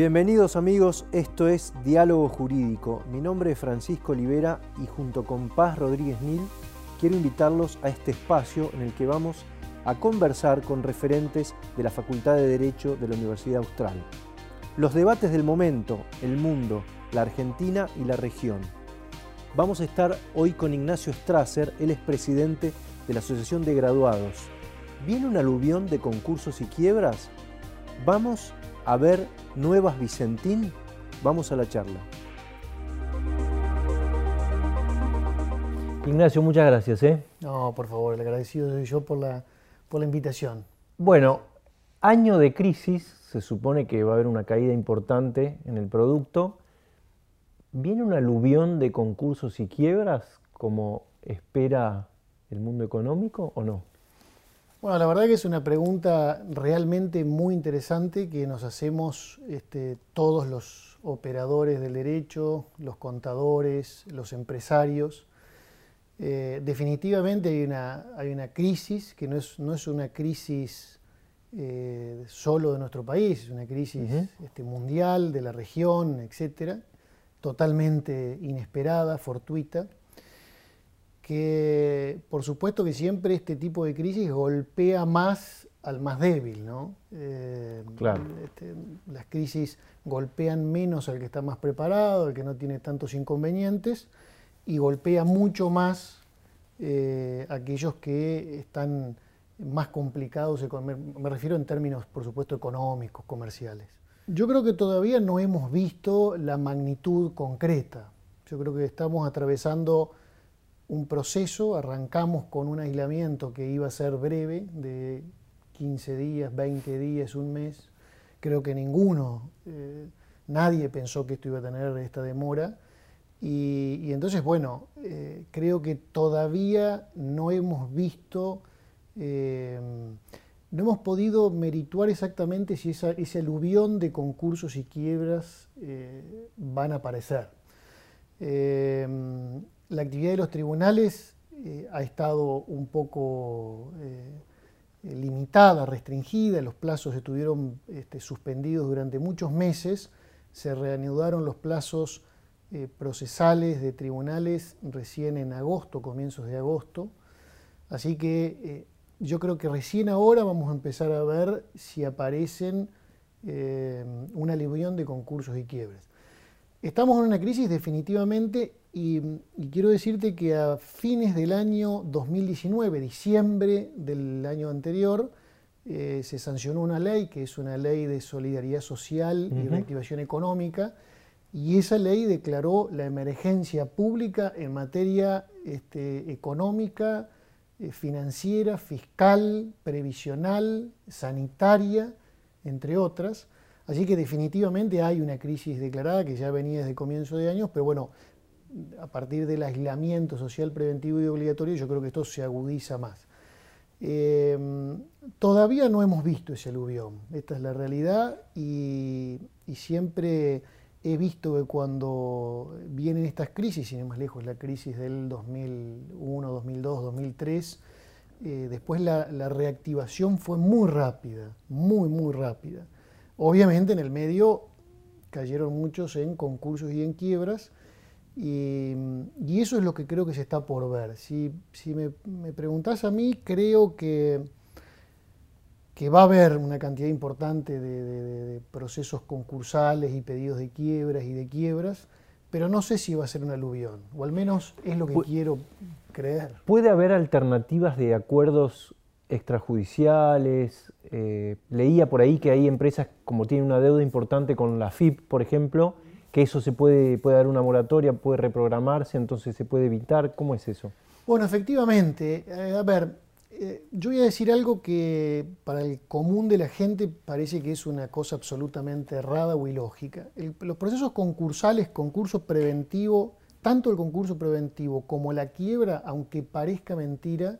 Bienvenidos amigos, esto es Diálogo Jurídico. Mi nombre es Francisco Olivera y junto con Paz Rodríguez Nil quiero invitarlos a este espacio en el que vamos a conversar con referentes de la Facultad de Derecho de la Universidad Austral. Los debates del momento, el mundo, la Argentina y la región. Vamos a estar hoy con Ignacio Strasser, él es presidente de la Asociación de Graduados. ¿Viene un aluvión de concursos y quiebras? Vamos a ver Nuevas Vicentín. Vamos a la charla. Ignacio, muchas gracias. ¿eh? No, por favor, el agradecido soy yo por la, por la invitación. Bueno, año de crisis, se supone que va a haber una caída importante en el producto. ¿Viene un aluvión de concursos y quiebras como espera el mundo económico o no? Bueno, la verdad que es una pregunta realmente muy interesante que nos hacemos este, todos los operadores del derecho, los contadores, los empresarios. Eh, definitivamente hay una, hay una, crisis que no es, no es una crisis eh, solo de nuestro país, es una crisis este, mundial, de la región, etcétera, totalmente inesperada, fortuita que por supuesto que siempre este tipo de crisis golpea más al más débil, ¿no? Eh, claro. Este, las crisis golpean menos al que está más preparado, al que no tiene tantos inconvenientes, y golpea mucho más eh, aquellos que están más complicados, me refiero en términos, por supuesto, económicos, comerciales. Yo creo que todavía no hemos visto la magnitud concreta. Yo creo que estamos atravesando un proceso, arrancamos con un aislamiento que iba a ser breve, de 15 días, 20 días, un mes. Creo que ninguno, eh, nadie pensó que esto iba a tener esta demora. Y, entonces, bueno, eh, creo que todavía no hemos visto, eh, no hemos podido merituar exactamente si ese aluvión de concursos y quiebras van a aparecer. La actividad de los tribunales eh, ha estado un poco eh, limitada, restringida, los plazos estuvieron este, suspendidos durante muchos meses, se reanudaron los plazos eh, procesales de tribunales recién en agosto, comienzos de agosto, así que yo creo que recién ahora vamos a empezar a ver si aparecen una alivión de concursos y quiebres. Estamos en una crisis definitivamente y, quiero decirte que a fines del año 2019, diciembre del año anterior, eh, se sancionó una ley que es una ley de solidaridad social y reactivación económica, y esa ley declaró la emergencia pública en materia este, económica, eh, financiera, fiscal, previsional, sanitaria, entre otras. Así que definitivamente hay una crisis declarada que ya venía desde comienzo de años, pero bueno, a partir del aislamiento social preventivo y obligatorio, yo creo que esto se agudiza más. Em, todavía no hemos visto ese aluvión, esta es la realidad y, siempre he visto que cuando vienen estas crisis, sin ir más lejos, la crisis del 2001, 2002, 2003, después la, la reactivación fue muy rápida, muy, muy rápida. Obviamente en el medio cayeron muchos en concursos y en quiebras, y, eso es lo que creo que se está por ver. Si, me, me, preguntás a mí, creo que, que va a haber una cantidad importante de, procesos concursales y pedidos de quiebras y de quiebras, pero no sé si va a ser un aluvión, o al menos es lo que quiero creer. ¿Puede haber alternativas de acuerdos extrajudiciales? Eh, leía por ahí que hay empresas como tienen una deuda importante con la FIP, por ejemplo, que eso se puede, puede dar una moratoria, puede reprogramarse, entonces se puede evitar. ¿Cómo es eso? Bueno, efectivamente. Eh, a ver, eh, yo voy a decir algo que para el común de la gente parece que es una cosa absolutamente errada o ilógica. los procesos concursales, concurso preventivo, tanto el concurso preventivo como la quiebra, aunque parezca mentira,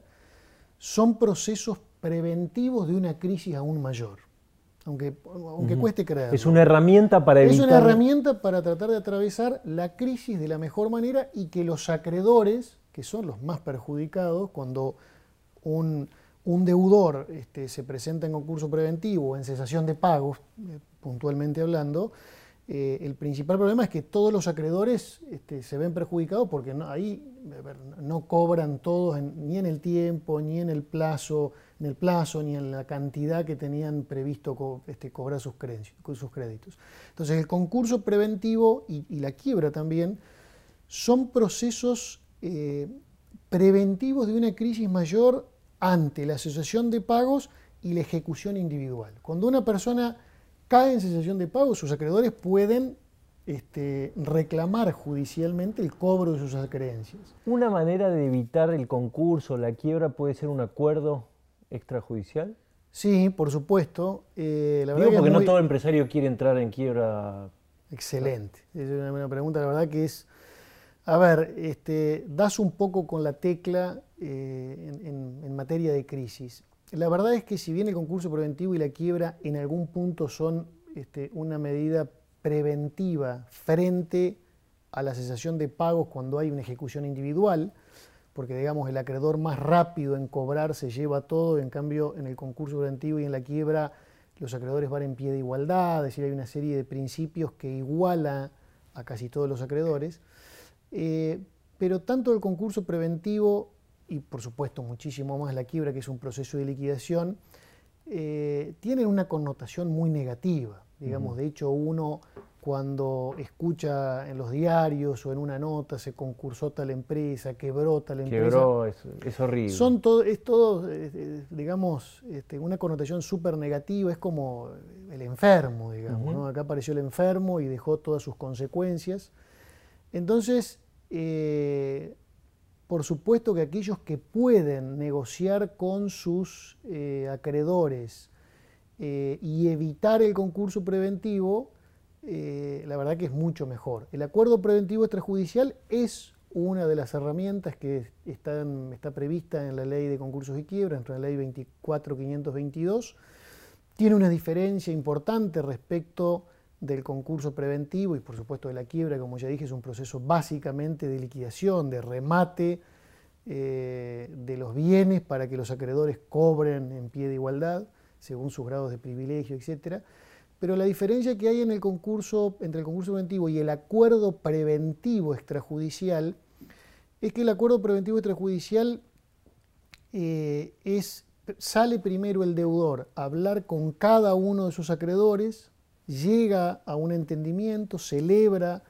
son procesos preventivos de una crisis aún mayor aunque, aunque cueste creer. Es una herramienta para evitar... Es una herramienta para tratar de atravesar la crisis de la mejor manera y que los acreedores, que son los más perjudicados, cuando un, deudor este, se presenta en concurso preventivo o en cesación de pagos, eh, puntualmente hablando, eh, el principal problema es que todos los acreedores este, se ven perjudicados porque ahí no cobran todos ni en el tiempo, ni en el plazo, ni en la cantidad que tenían previsto este, cobrar sus, sus, créditos. Entonces el concurso preventivo y, la quiebra también son procesos eh, preventivos de una crisis mayor ante la asociación de pagos y la ejecución individual. Cuando una persona cae en cesación de pago, sus acreedores pueden este, reclamar judicialmente el cobro de sus acreencias. ¿Una manera de evitar el concurso, la quiebra, puede ser un acuerdo extrajudicial? Sí, por supuesto. Eh, la Digo porque no todo empresario quiere entrar en quiebra. Excelente. Es una buena pregunta. La verdad que es. A ver, este, das un poco con la tecla eh, en materia de crisis. La verdad es que si bien el concurso preventivo y la quiebra en algún punto son este, una medida preventiva frente a la cesación de pagos cuando hay una ejecución individual, porque digamos el acreedor más rápido en cobrar se lleva todo, en cambio en el concurso preventivo y en la quiebra los acreedores van en pie de igualdad, es decir, hay una serie de principios que iguala a casi todos los acreedores, eh, pero tanto el concurso preventivo y por supuesto muchísimo más la quiebra, que es un proceso de liquidación, eh, tienen una connotación muy negativa. Digamos, de hecho, uno cuando escucha en los diarios o en una nota se concursó tal empresa, quebró tal empresa. Quebró, es, es horrible. Son todo, es todo, eh, eh, digamos, este, una connotación súper negativa, es como el enfermo, digamos. Acá apareció el enfermo y dejó todas sus consecuencias. Entonces, por supuesto que aquellos que pueden negociar con sus eh, acreedores eh, y evitar el concurso preventivo, eh, la verdad que es mucho mejor. El acuerdo preventivo extrajudicial es una de las herramientas que está prevista en la ley de concursos y quiebra, en la ley 24522. Tiene una diferencia importante respecto del concurso preventivo y por supuesto de la quiebra, como ya dije, es un proceso básicamente de liquidación, de remate eh, de los bienes para que los acreedores cobren en pie de igualdad, según sus grados de privilegio, etc. Pero la diferencia que hay en el concurso, entre el concurso preventivo y el acuerdo preventivo extrajudicial es que el acuerdo preventivo extrajudicial eh, es, sale primero el deudor a hablar con cada uno de sus acreedores, llega a un entendimiento, celebra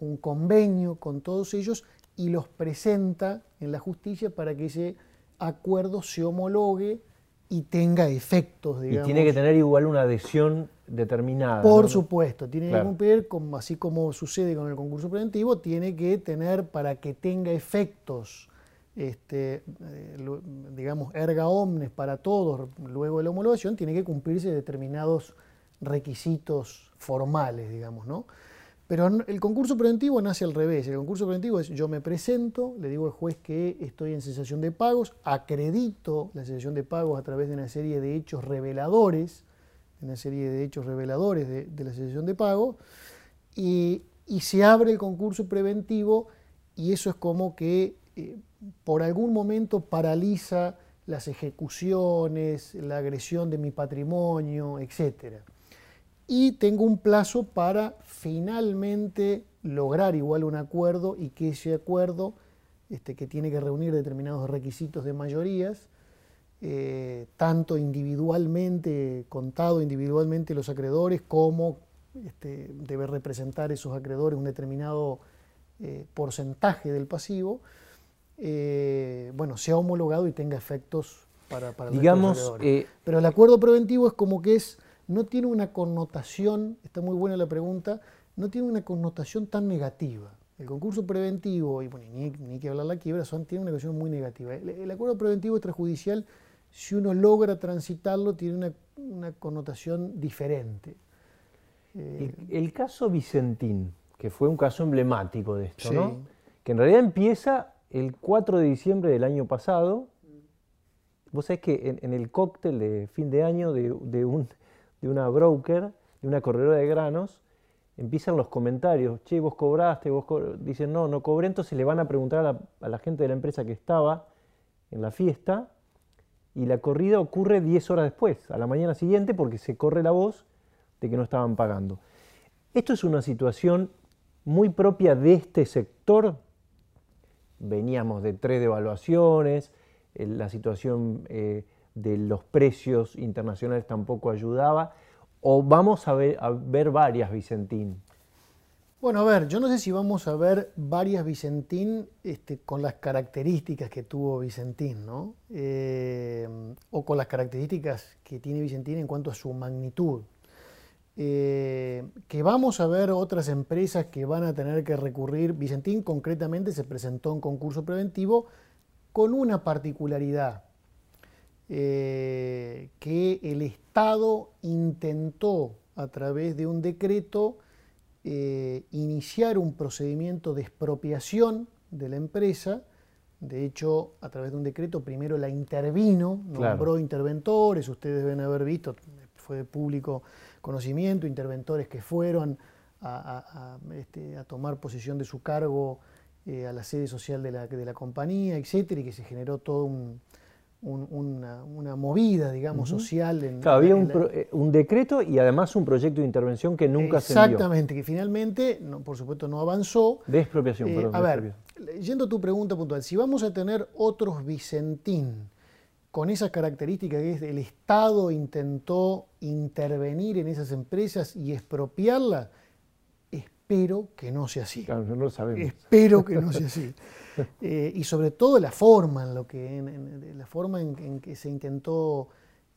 un convenio con todos ellos y los presenta en la justicia para que ese acuerdo se homologue y tenga efectos. Digamos. Y tiene que tener igual una adhesión determinada. Por supuesto, tiene que cumplir, así como sucede con el concurso preventivo, tiene que tener para que tenga efectos, este, eh, digamos, erga omnes para todos luego de la homologación, tiene que cumplirse determinados requisitos formales, digamos, ¿no? Pero el concurso preventivo nace al revés. El concurso preventivo es yo me presento, le digo al juez que estoy en cesación de pagos, acredito la cesación de pagos a través de una serie de hechos reveladores, una serie de hechos reveladores de, la cesación de pago, y, se abre el concurso preventivo y eso es como que eh, por algún momento paraliza las ejecuciones, la agresión de mi patrimonio, etcétera y tengo un plazo para finalmente lograr igual un acuerdo y que ese acuerdo, este, que tiene que reunir determinados requisitos de mayorías, eh, tanto individualmente, contado individualmente los acreedores, como este, debe representar esos acreedores un determinado eh, porcentaje del pasivo, eh, bueno, sea homologado y tenga efectos para, para Digamos, los acreedores. Pero el acuerdo preventivo es como que es no tiene una connotación, está muy buena la pregunta, no tiene una connotación tan negativa. El concurso preventivo, y bueno, ni, que hablar la quiebra, son, tiene una connotación muy negativa. El, acuerdo preventivo extrajudicial, si uno logra transitarlo, tiene una, connotación diferente. el, caso Vicentín, que fue un caso emblemático de esto, ¿no? que en realidad empieza el 4 de diciembre del año pasado. Vos sabés que en, el cóctel de fin de año de un de una broker, de una corredora de granos, empiezan los comentarios, che, vos cobraste, vos dicen, no, no cobré, entonces le van a preguntar a la, gente de la empresa que estaba en la fiesta, y la corrida ocurre 10 horas después, a la mañana siguiente, porque se corre la voz de que no estaban pagando. Esto es una situación muy propia de este sector. Veníamos de tres devaluaciones, eh, la situación eh, de los precios internacionales tampoco ayudaba, o vamos a ver, a ver varias, Vicentín. Bueno, a ver, yo no sé si vamos a ver varias Vicentín este, con las características que tuvo Vicentín, ¿no? Eh, o con las características que tiene Vicentín en cuanto a su magnitud. Eh, que vamos a ver otras empresas que van a tener que recurrir. Vicentín concretamente se presentó en concurso preventivo con una particularidad, eh, que el Estado intentó a través de un decreto eh, iniciar un procedimiento de expropiación de la empresa. De hecho, a través de un decreto, primero la intervino, nombró interventores, ustedes deben haber visto, fue de público conocimiento, interventores que fueron a, este, tomar posesión de su cargo eh, a la sede social de la, de la compañía, etcétera, y que se generó todo un, una, movida, digamos, social. En, claro, había eh, un, decreto y además un proyecto de intervención que nunca se. Exactamente, que finalmente, por supuesto, no avanzó. De expropiación, eh, perdón. A ver, yendo a tu pregunta puntual, si vamos a tener otros Vicentín con esas características que es el Estado intentó intervenir en esas empresas y expropiarlas, espero que no sea así. Claro, no lo sabemos. Espero que no sea así. Eh, y sobre todo la forma en, lo que, en, la forma en, que se intentó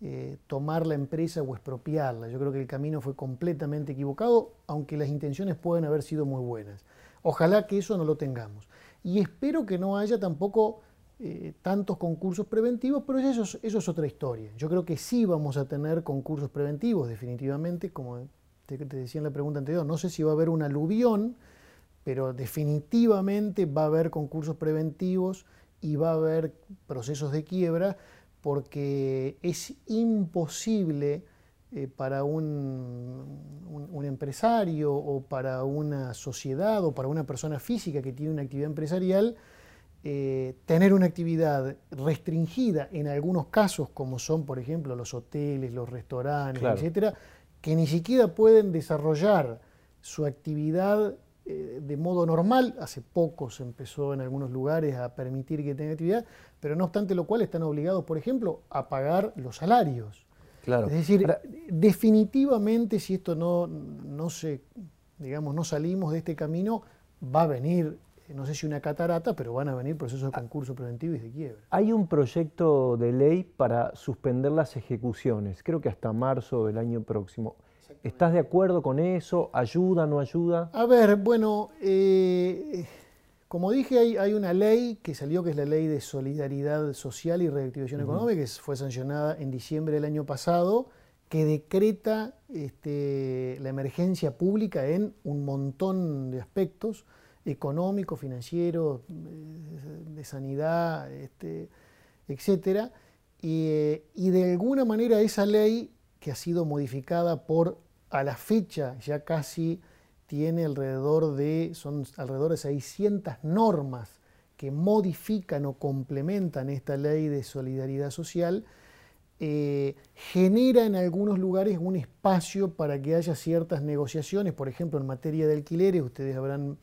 eh, tomar la empresa o expropiarla. Yo creo que el camino fue completamente equivocado, aunque las intenciones pueden haber sido muy buenas. Ojalá que eso no lo tengamos. Y espero que no haya tampoco eh, tantos concursos preventivos, pero eso eso es otra historia. Yo creo que sí vamos a tener concursos preventivos, definitivamente, como te, decía en la pregunta anterior, no sé si va a haber un aluvión, pero definitivamente va a haber concursos preventivos y va a haber procesos de quiebra porque es imposible eh, para un, un, empresario o para una sociedad o para una persona física que tiene una actividad empresarial eh, tener una actividad restringida en algunos casos como son por ejemplo los hoteles, los restaurantes, etcétera, que ni siquiera pueden desarrollar su actividad eh, de modo normal. Hace poco se empezó en algunos lugares a permitir que tengan actividad, pero no obstante lo cual están obligados, por ejemplo, a pagar los salarios. Claro. Es decir, definitivamente si esto no, no se, digamos, no salimos de este camino, va a venir no sé si una catarata, pero van a venir procesos de concurso preventivo y de quiebra. Hay un proyecto de ley para suspender las ejecuciones, creo que hasta marzo del año próximo. ¿Estás de acuerdo con eso? ¿Ayuda, no ayuda? A ver, bueno, eh, como dije, hay, una ley que salió, que es la Ley de Solidaridad Social y Reactivación Económica, que fue sancionada en diciembre del año pasado, que decreta este, la emergencia pública en un montón de aspectos económico, financiero, eh, de sanidad, este, etc. Y, y, de alguna manera esa ley, que ha sido modificada por, a la fecha, ya casi tiene alrededor de, son alrededor de 600 normas que modifican o complementan esta ley de solidaridad social, eh, genera en algunos lugares un espacio para que haya ciertas negociaciones, por ejemplo, en materia de alquileres, ustedes habrán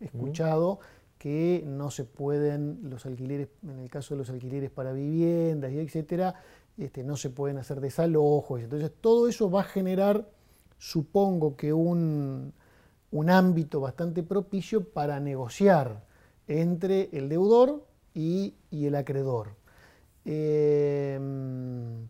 escuchado que no se pueden los alquileres, en el caso de los alquileres para viviendas y etcétera, este, no se pueden hacer desalojos. Entonces todo eso va a generar, supongo que un, ámbito bastante propicio para negociar entre el deudor y, el acreedor. Em,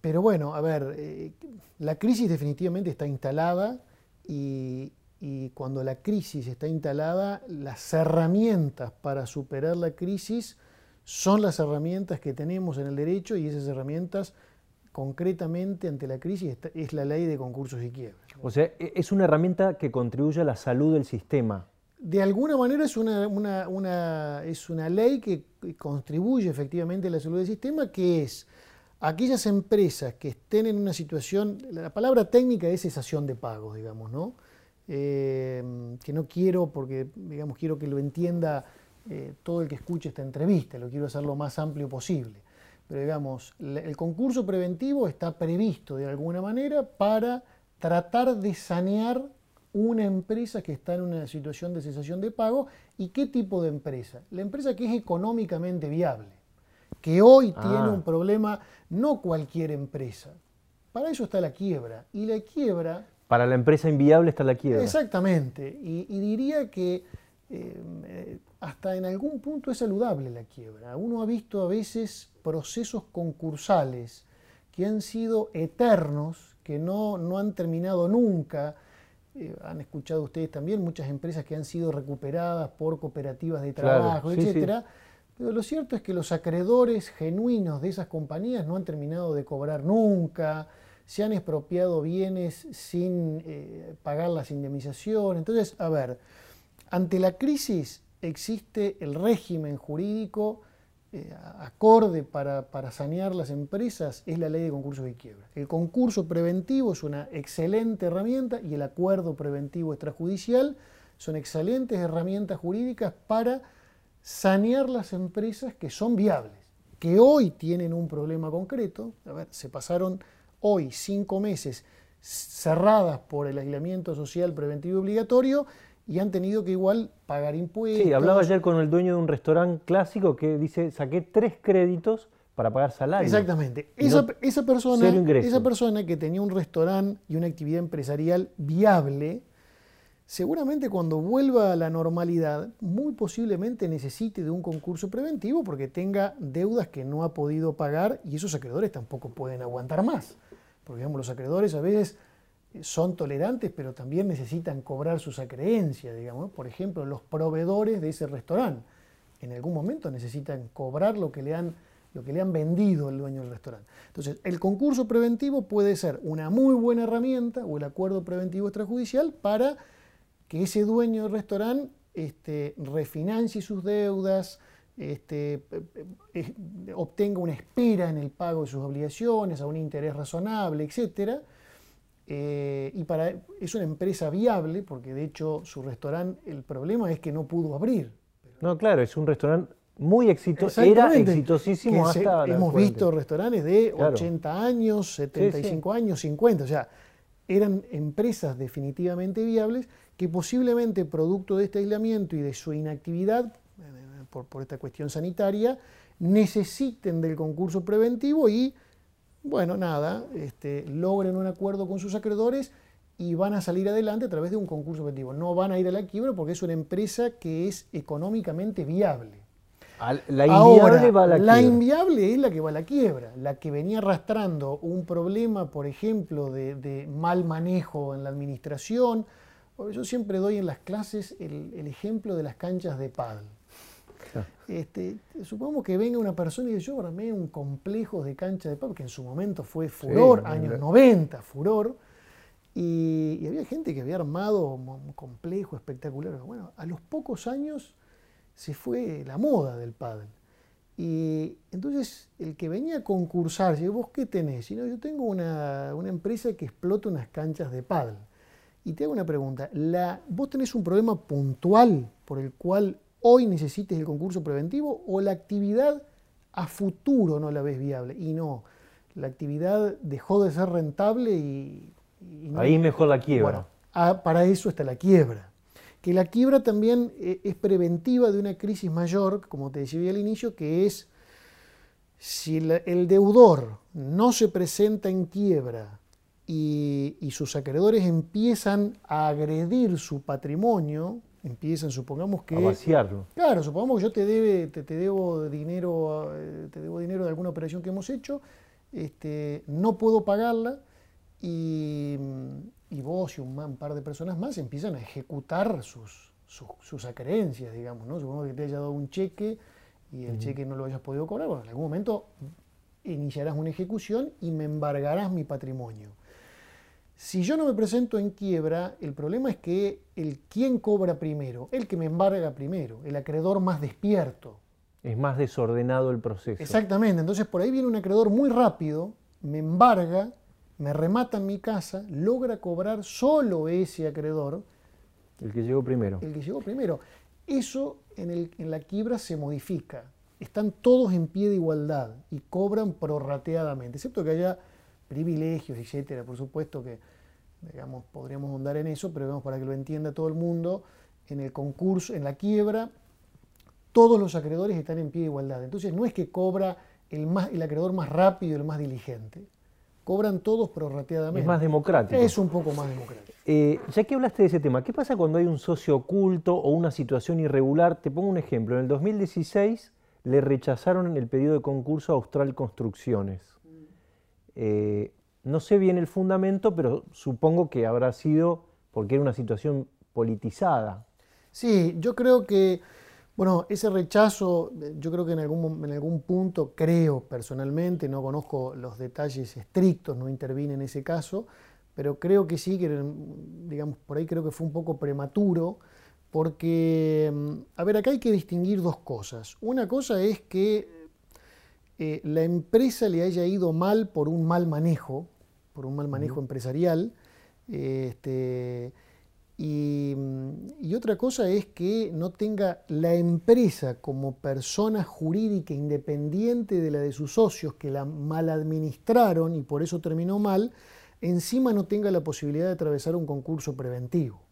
pero bueno, a ver, eh, la crisis definitivamente está instalada y, y cuando la crisis está instalada, las herramientas para superar la crisis son las herramientas que tenemos en el derecho y esas herramientas concretamente ante la crisis es la ley de concursos y quiebras. O sea, e, es una herramienta que contribuye a la salud del sistema. De alguna manera es una, es una ley que contribuye efectivamente a la salud del sistema, que es aquellas empresas que estén en una situación, la palabra técnica es cesación de pagos, digamos, ¿no? Eh, que no quiero, porque digamos, quiero que lo entienda eh, todo el que escuche esta entrevista, lo quiero hacer lo más amplio posible. Pero digamos, el concurso preventivo está previsto de alguna manera para tratar de sanear una empresa que está en una situación de cesación de pago. ¿Y qué tipo de empresa? La empresa que es económicamente viable, que hoy tiene Ah. un problema, no cualquier empresa. Para eso está la quiebra. Y la quiebra Para la empresa inviable está la quiebra. Exactamente, y, y diría que eh, hasta en algún punto es saludable la quiebra. Uno ha visto a veces procesos concursales que han sido eternos, que no, no han terminado nunca. Eh, han escuchado ustedes también muchas empresas que han sido recuperadas por cooperativas de Claro, trabajo, sí. etcétera. Pero lo cierto es que los acreedores genuinos de esas compañías no han terminado de cobrar nunca, se han expropiado bienes sin eh, pagar las indemnizaciones. Entonces, a ver, ante la crisis existe el régimen jurídico eh, acorde para, para sanear las empresas, es la ley de concursos y quiebra. El concurso preventivo es una excelente herramienta y el acuerdo preventivo extrajudicial son excelentes herramientas jurídicas para sanear las empresas que son viables, que hoy tienen un problema concreto. A ver, se pasaron hoy cinco meses cerradas por el aislamiento social preventivo obligatorio y han tenido que igual pagar impuestos. Sí, hablaba ayer con el dueño de un restaurante clásico que dice, saqué tres créditos para pagar salario. Exactamente. Esa, no- esa persona, esa persona que tenía un restaurante y una actividad empresarial viable, seguramente cuando vuelva a la normalidad, muy posiblemente necesite de un concurso preventivo porque tenga deudas que no ha podido pagar y esos acreedores tampoco pueden aguantar más. Porque digamos, los acreedores a veces son tolerantes, pero también necesitan cobrar sus acreencias, digamos. Por ejemplo, los proveedores de ese restaurante en algún momento necesitan cobrar lo que le han, lo que le han vendido el dueño del restaurante. Entonces, el concurso preventivo puede ser una muy buena herramienta o el acuerdo preventivo extrajudicial para que ese dueño del restaurante este, refinancie sus deudas, este, eh, eh, obtenga una espera en el pago de sus obligaciones a un interés razonable, etcétera. Eh, y para, es una empresa viable, porque de hecho su restaurante, el problema es que no pudo abrir. No, claro, es un restaurante muy exitoso, era exitosísimo se- hasta la hemos visto restaurantes de Claro. 80 años, 75 años, 50, o sea, eran empresas definitivamente viables que posiblemente producto de este aislamiento y de su inactividad, por, por esta cuestión sanitaria, necesiten del concurso preventivo y, bueno, nada, este, logren un acuerdo con sus acreedores y van a salir adelante a través de un concurso preventivo. No van a ir a la quiebra porque es una empresa que es económicamente viable. La inviable Ahora, va a la, quiebra. inviable es la que va a la quiebra, la que venía arrastrando un problema, por ejemplo, de, de mal manejo en la administración. Yo siempre doy en las clases el, el ejemplo de las canchas de pádel. Claro. Este, supongamos que venga una persona y dice, yo armé un complejo de cancha de pádel, que en su momento fue furor, Sí, años la- 90, furor, y, y había gente que había armado un complejo espectacular. Bueno, a los pocos años se fue la moda del pádel. Y entonces el que venía a concursar, dice, ¿vos qué tenés? No, yo tengo una, una empresa que explota unas canchas de pádel. Y te hago una pregunta, la, ¿vos tenés un problema puntual por el cual hoy necesites el concurso preventivo o la actividad a futuro no la ves viable? Y no, la actividad dejó de ser rentable y... y no- Ahí mejor la quiebra. bueno, ah, para eso está la quiebra. Que la quiebra también eh, es preventiva de una crisis mayor, como te decía al inicio, que es si el deudor no se presenta en quiebra y, y sus acreedores empiezan a agredir su patrimonio, empiezan, supongamos que... a vaciarlo. Claro, supongamos que yo te, debe, te, te debo dinero, eh, te debo dinero de alguna operación que hemos hecho, este, no puedo pagarla y, y vos y un par de personas más empiezan a ejecutar sus, sus, sus acreencias, digamos, ¿no? Supongamos que te haya dado un cheque y el cheque no lo hayas podido cobrar, bueno, en algún momento iniciarás una ejecución y me embargarás mi patrimonio. Si yo no me presento en quiebra, el problema es que el quien cobra primero, el que me embarga primero, el acreedor más despierto. Es más desordenado el proceso. Exactamente, entonces por ahí viene un acreedor muy rápido, me embarga, me remata en mi casa, logra cobrar solo ese acreedor, El que llegó primero. el que llegó primero. Eso en, el- en la quiebra se modifica. Están todos en pie de igualdad y cobran prorrateadamente, excepto que haya privilegios, etcétera. Por supuesto que digamos, podríamos ahondar en eso, pero vemos para que lo entienda todo el mundo, en el concurso, en la quiebra, todos los acreedores están en pie de igualdad. Entonces no es que cobra el, más, el acreedor más rápido el más diligente. Cobran todos prorrateadamente. Es más democrático. Es un poco más democrático. Eh, ya que hablaste de ese tema, ¿qué pasa cuando hay un socio oculto o una situación irregular? Te pongo un ejemplo. En el 2016 le rechazaron el pedido de concurso a Austral Construcciones. Eh, no sé bien el fundamento, pero supongo que habrá sido porque era una situación politizada. Sí, yo creo que bueno, ese rechazo, yo creo que en algún, en algún punto, creo personalmente, no conozco los detalles estrictos, no intervine en ese caso, pero creo que sí, que digamos, por ahí creo que fue un poco prematuro, porque, mm, a ver, acá hay que distinguir dos cosas. Una cosa es que eh, la empresa le haya ido mal por un mal manejo, por un mal manejo empresarial, este, Mm, y, otra cosa es que no tenga la empresa como persona jurídica independiente de la de sus socios que la mal administraron y por eso terminó mal, encima no tenga la posibilidad de atravesar un concurso preventivo.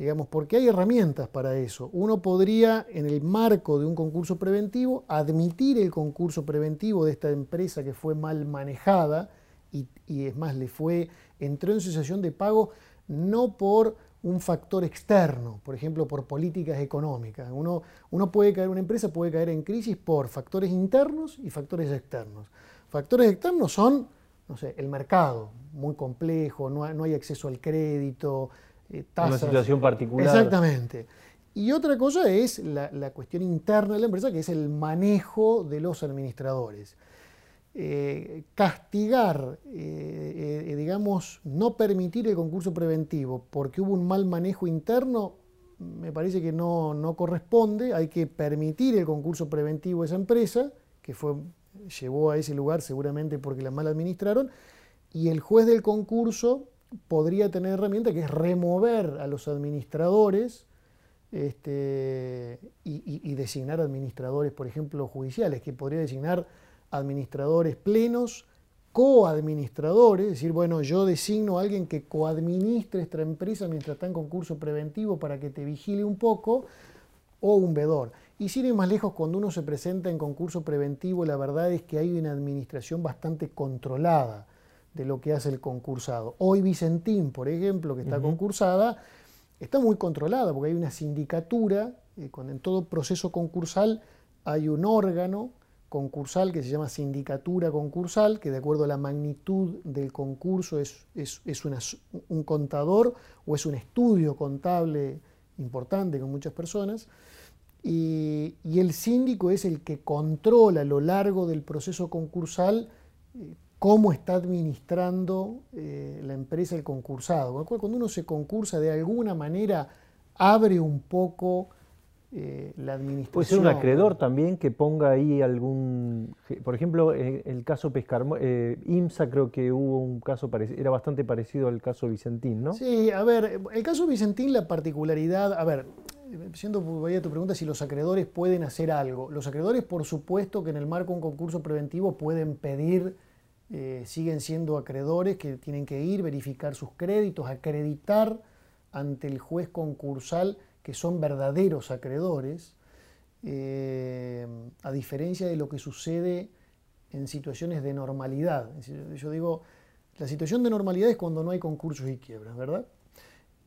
Digamos, porque hay herramientas para eso. Uno podría, en el marco de un concurso preventivo, admitir el concurso preventivo de esta empresa que fue mal manejada y, y es más, le fue, entró en cesación de pago no por un factor externo, por ejemplo, por políticas económicas. Uno, uno puede caer, una empresa puede caer en crisis por factores internos y factores externos. Factores externos son, no sé, el mercado, muy complejo, no no hay acceso al crédito, eh, tasas. Una situación particular. Exactamente. Y otra cosa es la, la cuestión interna de la empresa, que es el manejo de los administradores. Eh, castigar, eh, eh, digamos, no permitir el concurso preventivo porque hubo un mal manejo interno, me parece que no, no corresponde, hay que permitir el concurso preventivo a esa empresa, que fue, llevó a ese lugar seguramente porque la mal administraron, y el juez del concurso podría tener herramienta que es remover a los administradores este, y, designar administradores, por ejemplo, judiciales, que podría designar administradores plenos, coadministradores, es decir, bueno, yo designo a alguien que coadministre esta empresa mientras está en concurso preventivo para que te vigile un poco, o un vedor. Y sin ir más lejos, cuando uno se presenta en concurso preventivo, la verdad es que hay una administración bastante controlada de lo que hace el concursado. Hoy Vicentín, por ejemplo, que está concursada, está muy controlada porque hay una sindicatura, eh, en todo proceso concursal hay un órgano concursal que se llama sindicatura concursal, que de acuerdo a la magnitud del concurso es, es, un contador o es un estudio contable importante con muchas personas. Y, el síndico es el que controla a lo largo del proceso concursal eh, cómo está administrando eh, la empresa el concursado. Cuando uno se concursa de alguna manera abre un poco eh, la administración. Puede ser un acreedor también que ponga ahí algún, por ejemplo, eh, el caso Pescar, eh, IMSA creo que hubo un caso, era bastante parecido al caso Vicentín, ¿no? Sí, a ver, el caso Vicentín, la particularidad, a ver, siendo voy a tu pregunta si los acreedores pueden hacer algo. Los acreedores, por supuesto, que en el marco de un concurso preventivo pueden pedir, siguen siendo acreedores que tienen que ir, verificar sus créditos, acreditar ante el juez concursal que son verdaderos acreedores, eh, a diferencia de lo que sucede en situaciones de normalidad. Yo digo, la situación de normalidad es cuando no hay concursos y quiebras, ¿verdad?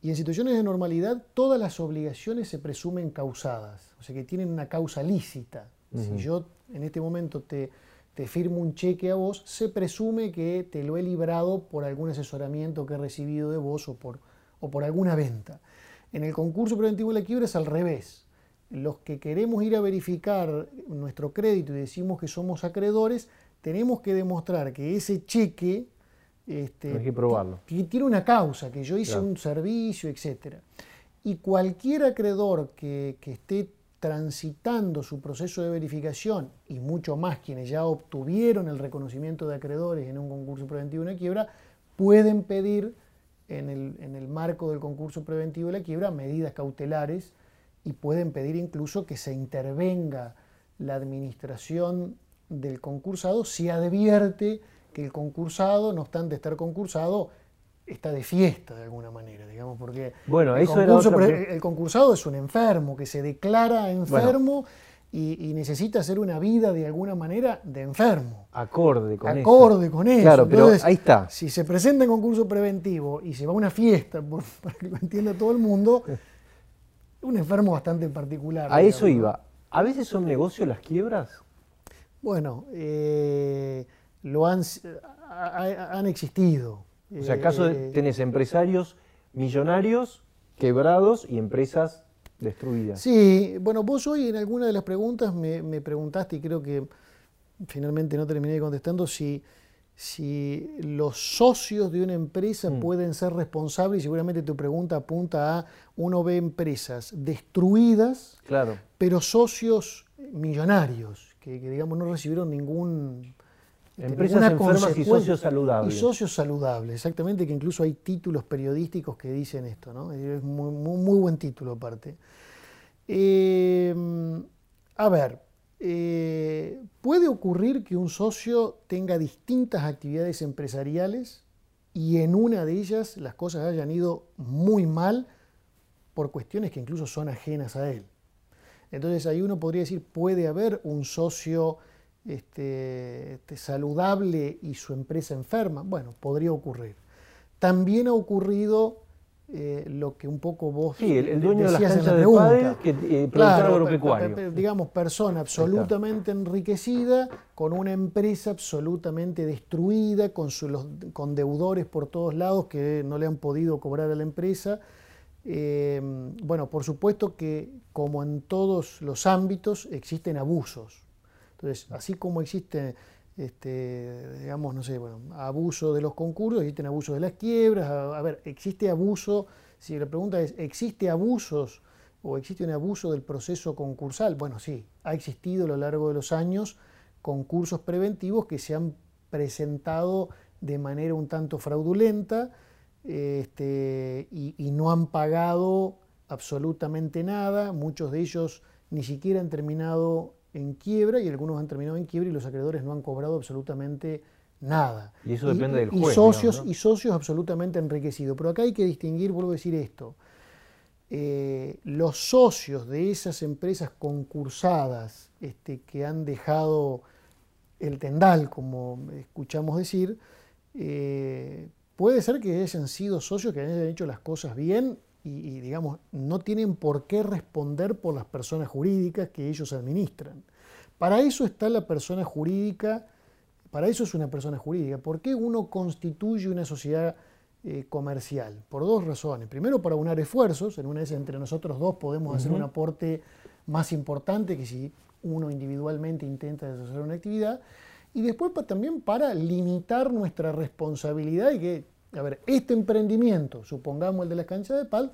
Y en situaciones de normalidad todas las obligaciones se presumen causadas, o sea que tienen una causa lícita. Si yo en este momento te, te firmo un cheque a vos, se presume que te lo he librado por algún asesoramiento que he recibido de vos o por, o por alguna venta. En el concurso preventivo de la quiebra es al revés. Los que queremos ir a verificar nuestro crédito y decimos que somos acreedores, tenemos que demostrar que ese cheque este, que probarlo. tiene una causa, que yo hice un servicio, etc. Y cualquier acreedor que, que esté transitando su proceso de verificación y mucho más quienes ya obtuvieron el reconocimiento de acreedores en un concurso preventivo de una quiebra, pueden pedir en el, marco del concurso preventivo de la quiebra medidas cautelares y pueden pedir incluso que se intervenga la administración del concursado si advierte que el concursado, no obstante estar concursado, está de fiesta de alguna manera, digamos, porque bueno, el, eso concurso, el concursado es un enfermo que se declara enfermo y, necesita hacer una vida de alguna manera de enfermo. Acorde con eso. Acorde con eso. Claro, pero ahí está. Si se presenta en concurso preventivo y se va a una fiesta, para que lo entienda todo el mundo, un enfermo bastante particular. A eso iba. ¿A veces son negocios las quiebras? Bueno, eh, lo han, han existido. O sea, ¿acaso eh, tenés empresarios millonarios quebrados y empresas destruidas? Sí, bueno, vos hoy en alguna de las preguntas me, preguntaste, y creo que finalmente no terminé contestando, si, si los socios de una empresa mm. pueden ser responsables, y seguramente tu pregunta apunta a uno ve empresas destruidas, claro. pero socios millonarios, que digamos no recibieron ningún Empresas enfermas y socios saludables. Y socios saludables, exactamente, que incluso hay títulos periodísticos que dicen esto, ¿no? Es muy, muy, buen título aparte. Eh, a ver, eh, puede ocurrir que un socio tenga distintas actividades empresariales y en una de ellas las cosas hayan ido muy mal por cuestiones que incluso son ajenas a él. Entonces ahí uno podría decir, puede haber un socio este, este, saludable y su empresa enferma? Bueno, podría ocurrir. También ha ocurrido eh, lo que un poco vos sí, el, dueño decías de la pregunta. que eh, claro, agropecuario. digamos, persona absolutamente enriquecida, con una empresa absolutamente destruida, con, con deudores por todos lados que no le han podido cobrar a la empresa. Eh, bueno, por supuesto que como en todos los ámbitos existen abusos. Entonces, así como existe, este, digamos, no sé, bueno, abuso de los concursos, existen abusos de las quiebras, a, ver, existe abuso, si la pregunta es, ¿existe abusos o existe un abuso del proceso concursal? Bueno, sí, ha existido a lo largo de los años concursos preventivos que se han presentado de manera un tanto fraudulenta este, y, y no han pagado absolutamente nada, muchos de ellos ni siquiera han terminado en quiebra y algunos han terminado en quiebra y los acreedores no han cobrado absolutamente nada. Y eso depende del juez. Y socios, y socios absolutamente enriquecidos. Pero acá hay que distinguir, vuelvo a decir esto, eh, los socios de esas empresas concursadas este, que han dejado el tendal, como escuchamos decir, eh, puede ser que hayan sido socios que hayan hecho las cosas bien y, digamos, no tienen por qué responder por las personas jurídicas que ellos administran. Para eso está la persona jurídica, para eso es una persona jurídica. ¿Por qué uno constituye una sociedad eh, comercial? Por dos razones. Primero, para unar esfuerzos, en una vez entre nosotros dos podemos hacer un aporte más importante que si uno individualmente intenta desarrollar una actividad. Y después también para limitar nuestra responsabilidad y que a ver, este emprendimiento, supongamos el de la cancha de pal,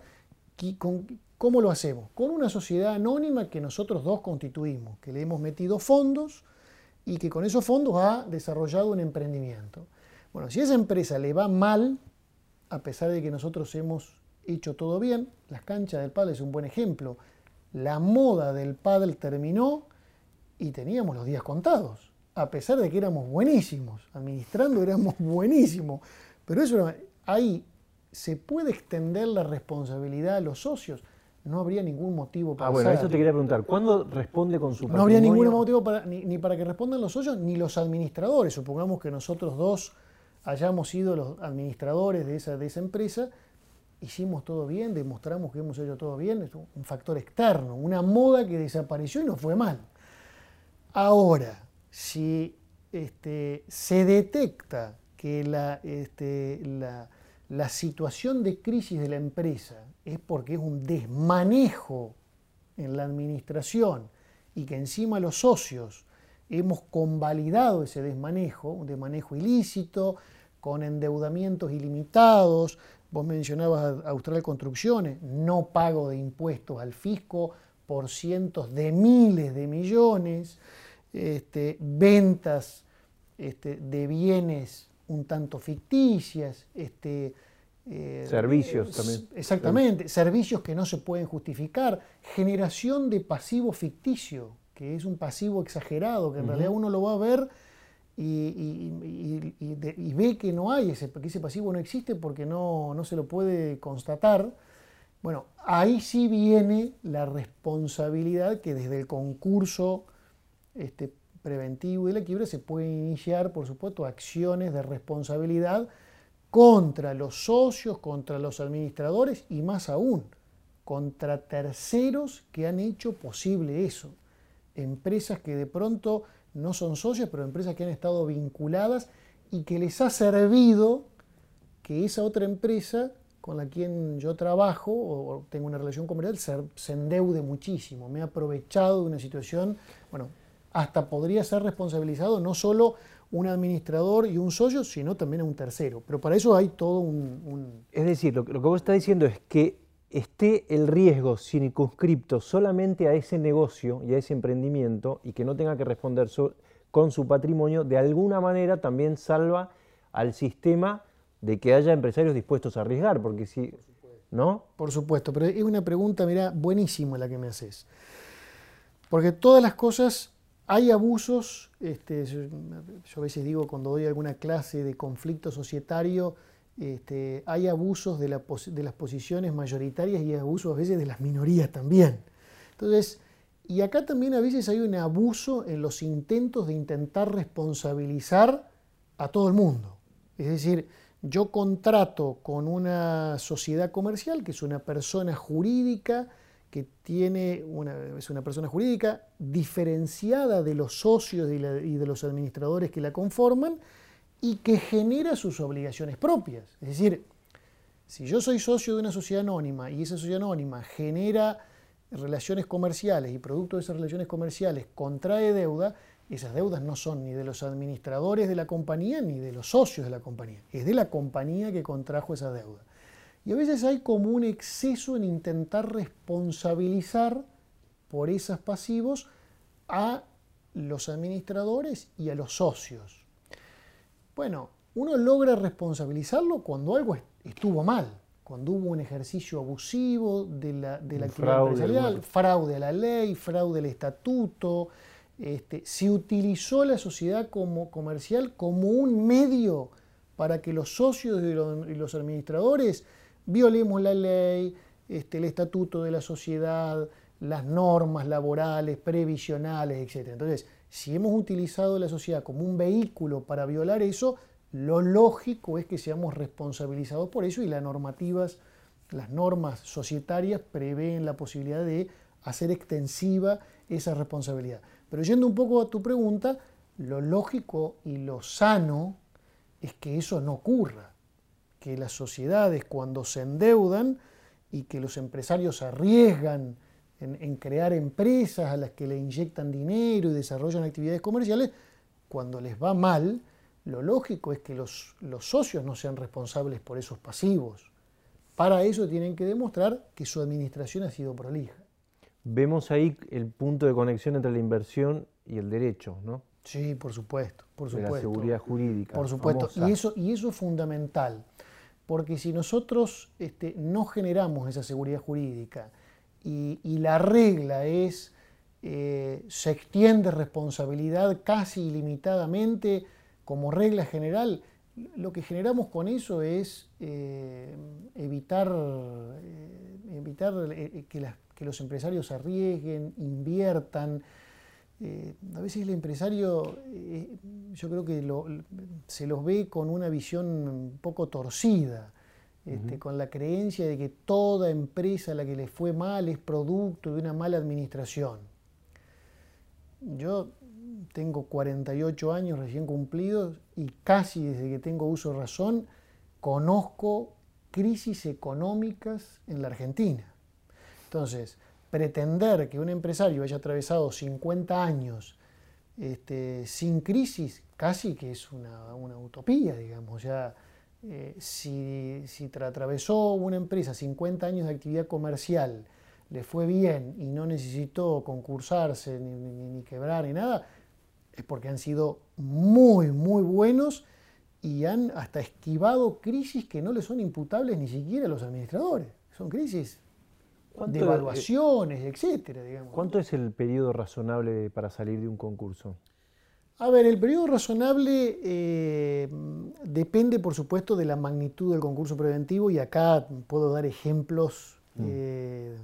¿cómo lo hacemos? Con una sociedad anónima que nosotros dos constituimos, que le hemos metido fondos y que con esos fondos ha desarrollado un emprendimiento. Bueno, si esa empresa le va mal, a pesar de que nosotros hemos hecho todo bien, las canchas del pádel es un buen ejemplo. La moda del pádel terminó y teníamos los días contados, a pesar de que éramos buenísimos, administrando éramos buenísimos. Pero eso, ahí se puede extender la responsabilidad a los socios. No habría ningún motivo para Ah, bueno, eso te quería preguntar. ¿Cuándo responde con su No habría ningún motivo para, ni, para que respondan los socios ni los administradores. Supongamos que nosotros dos hayamos sido los administradores de esa, de esa empresa, hicimos todo bien, demostramos que hemos hecho todo bien, es un factor externo, una moda que desapareció y no fue mal. Ahora, si este, se detecta que la, este, la, situación de crisis de la empresa es porque es un desmanejo en la administración y que encima los socios hemos convalidado ese desmanejo, un desmanejo ilícito, con endeudamientos ilimitados, vos mencionabas Austral Construcciones, no pago de impuestos al fisco por cientos de miles de millones, este, ventas este, de bienes un tanto ficticias. Este, eh, servicios también. Exactamente, servicios que no se pueden justificar, generación de pasivo ficticio, que es un pasivo exagerado, que en realidad uno lo va a ver y, ve que no hay, ese, que ese pasivo no existe porque no, no se lo puede constatar, bueno, ahí sí viene la responsabilidad que desde el concurso este, preventivo y la quiebra se puede iniciar, por supuesto, acciones de responsabilidad contra los socios, contra los administradores y más aún, contra terceros que han hecho posible eso. Empresas que de pronto no son socios, pero empresas que han estado vinculadas y que les ha servido que esa otra empresa con la quien yo trabajo o tengo una relación comercial se, endeude muchísimo. Me ha aprovechado de una situación, bueno, hasta podría ser responsabilizado no solo un administrador y un socio, sino también a un tercero. Pero para eso hay todo un... Es decir, lo, que vos estás diciendo es que esté el riesgo circunscripto solamente a ese negocio y a ese emprendimiento y que no tenga que responder con su patrimonio, de alguna manera también salva al sistema de que haya empresarios dispuestos a arriesgar, porque si... ¿No? Por supuesto, pero es una pregunta, mira, buenísima la que me haces. Porque todas las cosas hay abusos, este, yo, a veces digo cuando doy alguna clase de conflicto societario, este, hay abusos de, de, las posiciones mayoritarias y abusos a veces de las minorías también. Entonces, y acá también a veces hay un abuso en los intentos de intentar responsabilizar a todo el mundo. Es decir, yo contrato con una sociedad comercial, que es una persona jurídica, que tiene una, es una persona jurídica diferenciada de los socios y, de los administradores que la conforman y que genera sus obligaciones propias. Es decir, si yo soy socio de una sociedad anónima y esa sociedad anónima genera relaciones comerciales y producto de esas relaciones comerciales contrae deuda, esas deudas no son ni de los administradores de la compañía ni de los socios de la compañía, es de la compañía que contrajo esa deuda. Y a veces hay como un exceso en intentar responsabilizar por esos pasivos a los administradores y a los socios. Bueno, uno logra responsabilizarlo cuando algo estuvo mal, cuando hubo un ejercicio abusivo de la, de la actividad fraude, empresarial, fraude a la ley, fraude al estatuto, este, se utilizó la sociedad como comercial como un medio para que los socios y los administradores violemos la ley, este, el estatuto de la sociedad, las normas laborales, previsionales, etc. Entonces, si hemos utilizado la sociedad como un vehículo para violar eso, lo lógico es que seamos responsabilizados por eso y las normativas, las normas societarias prevén la posibilidad de hacer extensiva esa responsabilidad. Pero yendo un poco a tu pregunta, lo lógico y lo sano es que eso no ocurra que las sociedades cuando se endeudan y que los empresarios arriesgan en, crear empresas a las que le inyectan dinero y desarrollan actividades comerciales, cuando les va mal, lo lógico es que los, los socios no sean responsables por esos pasivos. Para eso tienen que demostrar que su administración ha sido prolija. Vemos ahí el punto de conexión entre la inversión y el derecho, ¿no? Sí, por supuesto, por supuesto. la seguridad jurídica. Por supuesto, y eso, y eso es fundamental porque si nosotros este, no generamos esa seguridad jurídica y, la regla es, eh, se extiende responsabilidad casi ilimitadamente como regla general, lo que generamos con eso es eh, evitar, eh, evitar que, que, los empresarios arriesguen, inviertan, eh, a veces el empresario, eh, yo creo que se los ve con una visión un poco torcida, este, con la creencia de que toda empresa a la que le fue mal es producto de una mala administración. Yo tengo 48 años recién cumplidos y casi desde que tengo uso de razón conozco crisis económicas en la Argentina. Entonces, pretender que un empresario haya atravesado 50 años este, sin crisis, casi que es una, utopía, digamos. Ya, eh, si, si atravesó una empresa 50 años de actividad comercial, le fue bien y no necesitó concursarse, ni, ni quebrar, ni nada, es porque han sido muy, muy buenos y han hasta esquivado crisis que no le son imputables ni siquiera a los administradores. Son crisis de evaluaciones, etcétera. ¿Cuánto es el periodo razonable para salir de un concurso? A ver, el periodo razonable eh, depende, por supuesto, de la magnitud del concurso preventivo y acá puedo dar ejemplos mm. de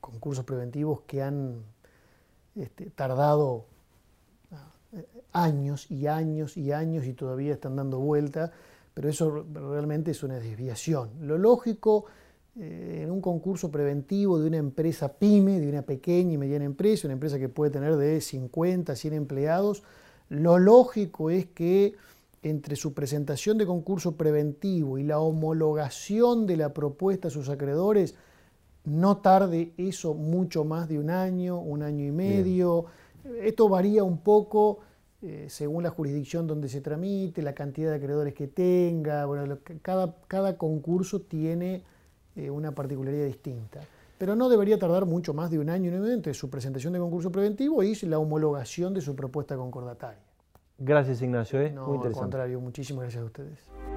concursos preventivos que han este, tardado eh, años y años y años y todavía están dando vuelta, pero eso realmente es una desviación. Lo lógico eh, en un concurso preventivo de una empresa pyme, de una pequeña y mediana empresa, una empresa que puede tener de 50 a 100 empleados, lo lógico es que entre su presentación de concurso preventivo y la homologación de la propuesta a sus acreedores, no tarde eso mucho más de un año, un año y medio. Esto varía un poco eh, según la jurisdicción donde se tramite, la cantidad de acreedores que tenga. Bueno, cada, cada concurso tiene eh, una particularidad distinta. Pero no debería tardar mucho más de un año y medio entre su presentación de concurso preventivo y la homologación de su propuesta concordataria. Gracias, Ignacio. ¿eh? No, Muy interesante. al contrario, muchísimas gracias a ustedes.